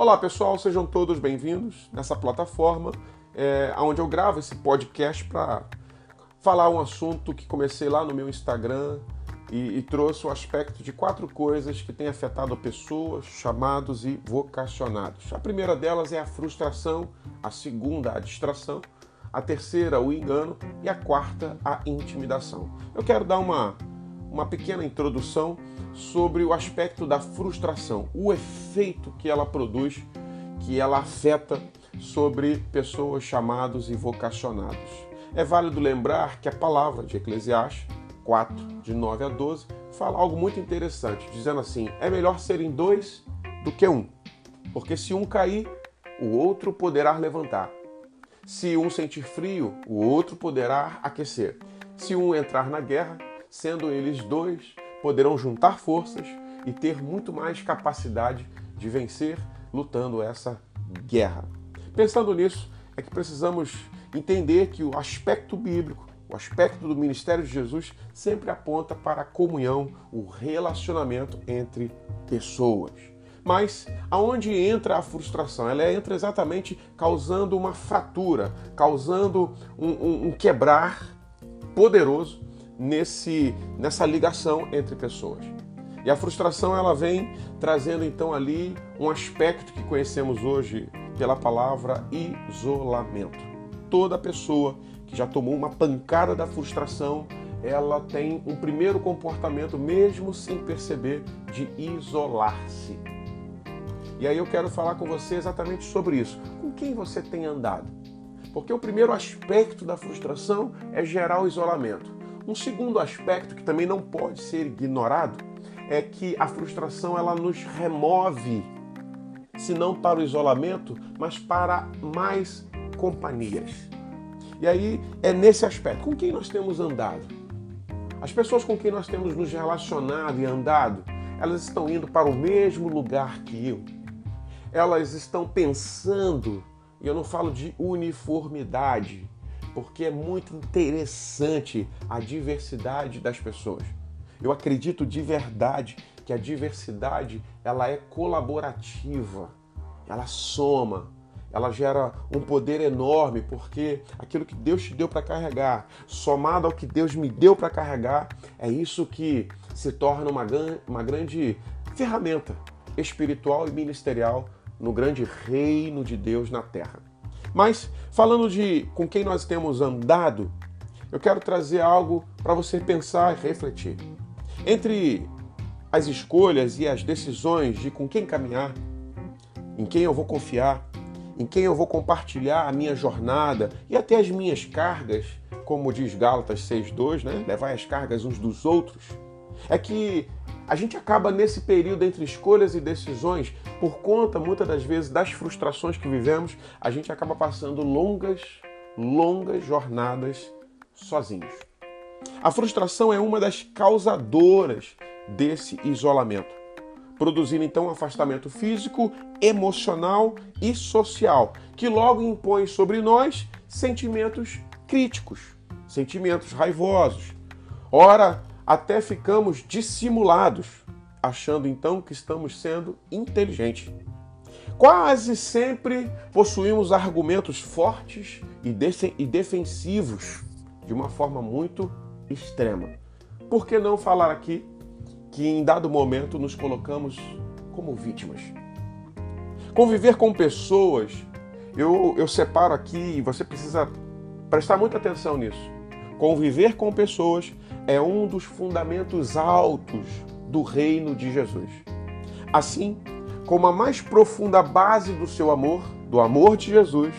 Olá pessoal, sejam todos bem-vindos nessa plataforma é, onde eu gravo esse podcast para falar um assunto que comecei lá no meu Instagram e, e, trouxe o aspecto de quatro coisas que têm afetado pessoas, chamados e vocacionados. A primeira delas é a frustração, a segunda, a distração, a terceira, o engano e a quarta, a intimidação. Eu quero dar uma, uma pequena introdução sobre o aspecto da frustração, o efeito que ela produz, que ela afeta sobre pessoas chamados e vocacionados. É válido lembrar que a palavra de Eclesiastes 4, de 9 a 12, fala algo muito interessante, dizendo assim: é melhor serem dois do que um, porque se um cair, o outro poderá levantar. Se um sentir frio, o outro poderá aquecer. Se um entrar na guerra, sendo eles dois, poderão juntar forças e ter muito mais capacidade de vencer lutando essa guerra. Pensando nisso, é que precisamos entender que o aspecto bíblico, o aspecto do ministério de Jesus sempre aponta para a comunhão, o relacionamento entre pessoas. Mas aonde entra a frustração? Ela entra exatamente causando uma fratura, causando um, um, um quebrar poderoso nesse, nessa ligação entre pessoas. E a frustração ela vem trazendo então ali um aspecto que conhecemos hoje pela palavra isolamento. Toda pessoa que já tomou uma pancada da frustração, ela tem um primeiro comportamento, mesmo sem perceber, de isolar-se. E aí eu quero falar com você exatamente sobre isso. Com quem você tem andado? Porque o primeiro aspecto da frustração é gerar o isolamento. Um segundo aspecto que também não pode ser ignorado é que a frustração ela nos remove, se não para o isolamento, mas para mais companhias. E aí é nesse aspecto, com quem nós temos andado? As pessoas com quem nós temos nos relacionado e andado, elas estão indo para o mesmo lugar que eu. Elas estão pensando, e eu não falo de uniformidade, porque é muito interessante a diversidade das pessoas. Eu acredito de verdade que a diversidade ela é colaborativa, ela soma, ela gera um poder enorme, porque aquilo que Deus te deu para carregar, somado ao que Deus me deu para carregar, é isso que se torna uma, uma grande ferramenta espiritual e ministerial no grande reino de Deus na terra. Mas falando de com quem nós temos andado, eu quero trazer algo para você pensar e refletir. Entre as escolhas e as decisões de com quem caminhar, em quem eu vou confiar, em quem eu vou compartilhar a minha jornada e até as minhas cargas, como diz Gálatas 6:2, né? Levar as cargas uns dos outros. É que a gente acaba nesse período entre escolhas e decisões, por conta muitas das vezes das frustrações que vivemos, a gente acaba passando longas, longas jornadas sozinhos. A frustração é uma das causadoras desse isolamento, produzindo então um afastamento físico, emocional e social, que logo impõe sobre nós sentimentos críticos, sentimentos raivosos. Ora, até ficamos dissimulados, achando então que estamos sendo inteligentes. Quase sempre possuímos argumentos fortes e, defensivos de uma forma muito extrema. Por que não falar aqui que em dado momento nos colocamos como vítimas? Conviver com pessoas, eu, eu separo aqui e você precisa prestar muita atenção nisso. Conviver com pessoas é um dos fundamentos altos do reino de Jesus. Assim como a mais profunda base do seu amor, do amor de Jesus,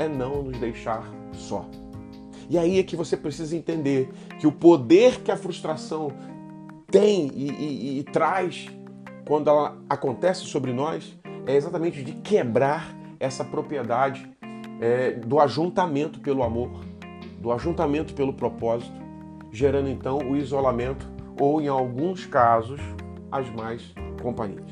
é não nos deixar só. E aí é que você precisa entender que o poder que a frustração tem e, e, e traz quando ela acontece sobre nós é exatamente de quebrar essa propriedade é, do ajuntamento pelo amor, do ajuntamento pelo propósito, gerando então o isolamento ou, em alguns casos, as mais companhias.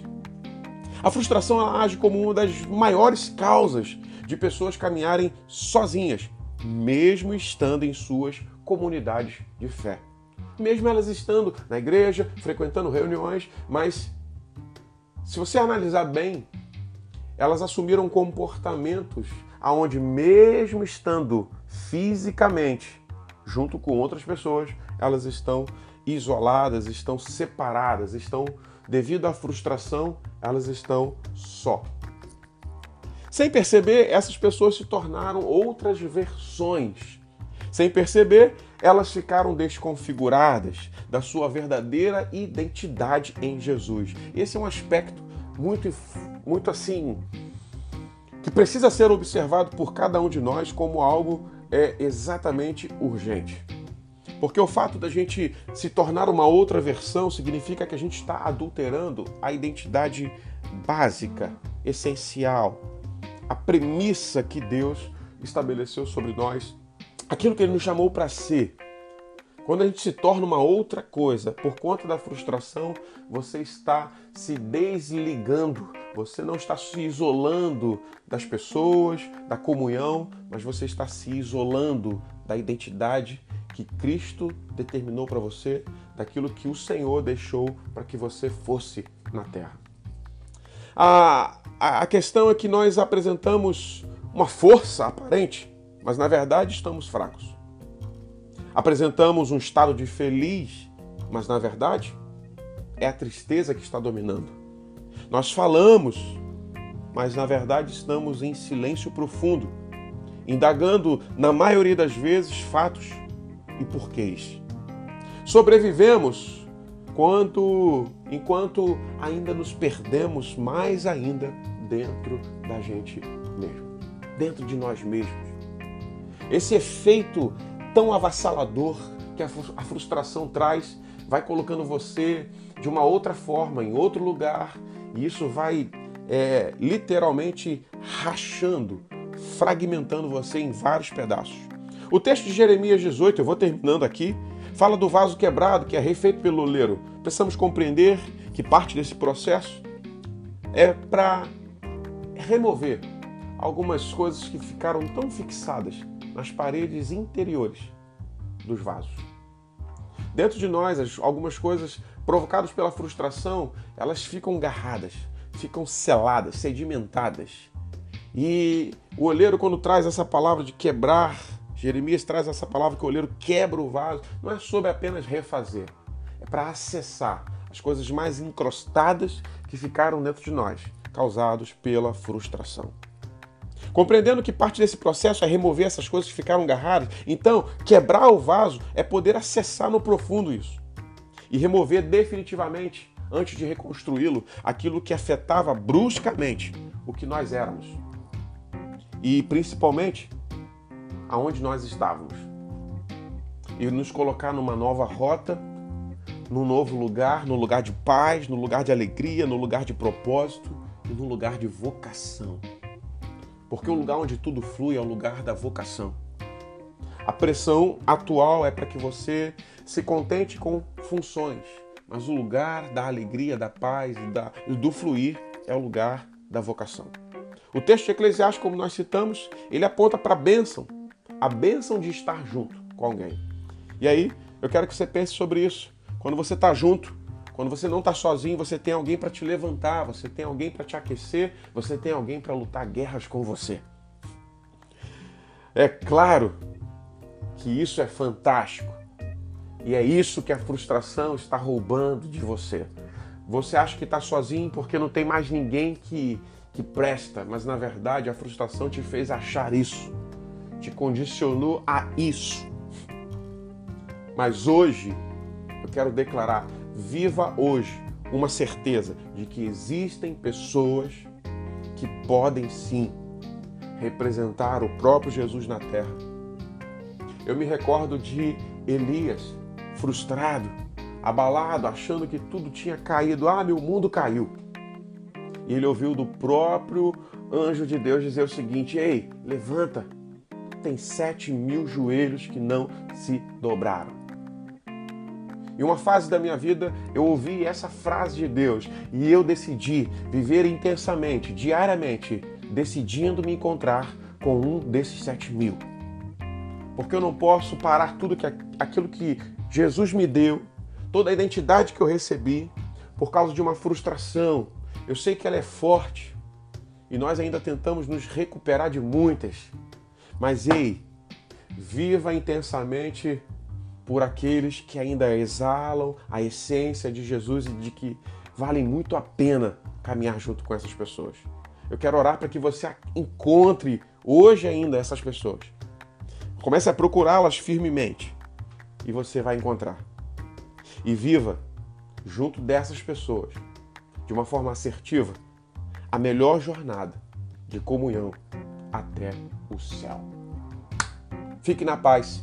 A frustração age como uma das maiores causas de pessoas caminharem sozinhas, mesmo estando em suas comunidades de fé. Mesmo elas estando na igreja, frequentando reuniões, mas se você analisar bem, elas assumiram comportamentos aonde mesmo estando fisicamente junto com outras pessoas, elas estão isoladas, estão separadas, estão devido à frustração, elas estão só. Sem perceber, essas pessoas se tornaram outras versões. Sem perceber, elas ficaram desconfiguradas da sua verdadeira identidade em Jesus. Esse é um aspecto muito, muito assim que precisa ser observado por cada um de nós como algo é exatamente urgente. Porque o fato da gente se tornar uma outra versão significa que a gente está adulterando a identidade básica, essencial, a premissa que Deus estabeleceu sobre nós, aquilo que Ele nos chamou para ser. Quando a gente se torna uma outra coisa por conta da frustração, você está se desligando, você não está se isolando das pessoas, da comunhão, mas você está se isolando da identidade que Cristo determinou para você, daquilo que o Senhor deixou para que você fosse na terra. A, a, questão é que nós apresentamos uma força aparente, mas na verdade estamos fracos. Apresentamos um estado de feliz, mas na verdade é a tristeza que está dominando. Nós falamos, mas na verdade estamos em silêncio profundo, indagando, na maioria das vezes, fatos e porquês. Sobrevivemos quando, enquanto ainda nos perdemos mais ainda dentro da gente mesmo, dentro de nós mesmos. Esse efeito tão avassalador que a frustração traz, vai colocando você de uma outra forma, em outro lugar, e isso vai é, literalmente rachando, fragmentando você em vários pedaços. O texto de Jeremias 18, eu vou terminando aqui, fala do vaso quebrado que é refeito pelo oleiro. Precisamos compreender que parte desse processo é para remover algumas coisas que ficaram tão fixadas nas paredes interiores dos vasos. Dentro de nós, algumas coisas provocadas pela frustração, elas ficam garradas, ficam seladas, sedimentadas. E o olheiro, quando traz essa palavra de quebrar, Jeremias traz essa palavra que o olheiro quebra o vaso, não é sobre apenas refazer, é para acessar as coisas mais encrostadas que ficaram dentro de nós, causados pela frustração. Compreendendo que parte desse processo é remover essas coisas que ficaram agarradas, então quebrar o vaso é poder acessar no profundo isso. E remover definitivamente, antes de reconstruí-lo, aquilo que afetava bruscamente o que nós éramos. E principalmente aonde nós estávamos. E nos colocar numa nova rota, num novo lugar, no lugar de paz, no lugar de alegria, no lugar de propósito e no lugar de vocação. Porque o lugar onde tudo flui é o lugar da vocação. A pressão atual é para que você se contente com funções, mas o lugar da alegria, da paz e do fluir é o lugar da vocação. O texto de Eclesiastes, como nós citamos, ele aponta para a bênção, a bênção de estar junto com alguém. E aí, eu quero que você pense sobre isso. Quando você está junto, quando você não está sozinho, você tem alguém para te levantar, você tem alguém para te aquecer, você tem alguém para lutar guerras com você. É claro que isso é fantástico. E é isso que a frustração está roubando de você. Você acha que está sozinho porque não tem mais ninguém que, que presta, mas na verdade a frustração te fez achar isso, te condicionou a isso. Mas hoje eu quero declarar viva hoje uma certeza de que existem pessoas que podem sim representar o próprio Jesus na terra. Eu me recordo de Elias, frustrado, abalado, achando que tudo tinha caído. Ah, meu mundo caiu. E ele ouviu do próprio anjo de Deus dizer o seguinte: Ei, levanta, tem sete mil joelhos que não se dobraram. Em uma fase da minha vida, eu ouvi essa frase de Deus e eu decidi viver intensamente, diariamente, decidindo me encontrar com um desses sete mil. Porque eu não posso parar tudo que, aquilo que Jesus me deu, toda a identidade que eu recebi, por causa de uma frustração. Eu sei que ela é forte, e nós ainda tentamos nos recuperar de muitas. Mas ei, viva intensamente por aqueles que ainda exalam a essência de Jesus e de que valem muito a pena caminhar junto com essas pessoas. Eu quero orar para que você encontre hoje ainda essas pessoas. Comece a procurá-las firmemente e você vai encontrar. E viva junto dessas pessoas, de uma forma assertiva, a melhor jornada de comunhão até o céu. Fique na paz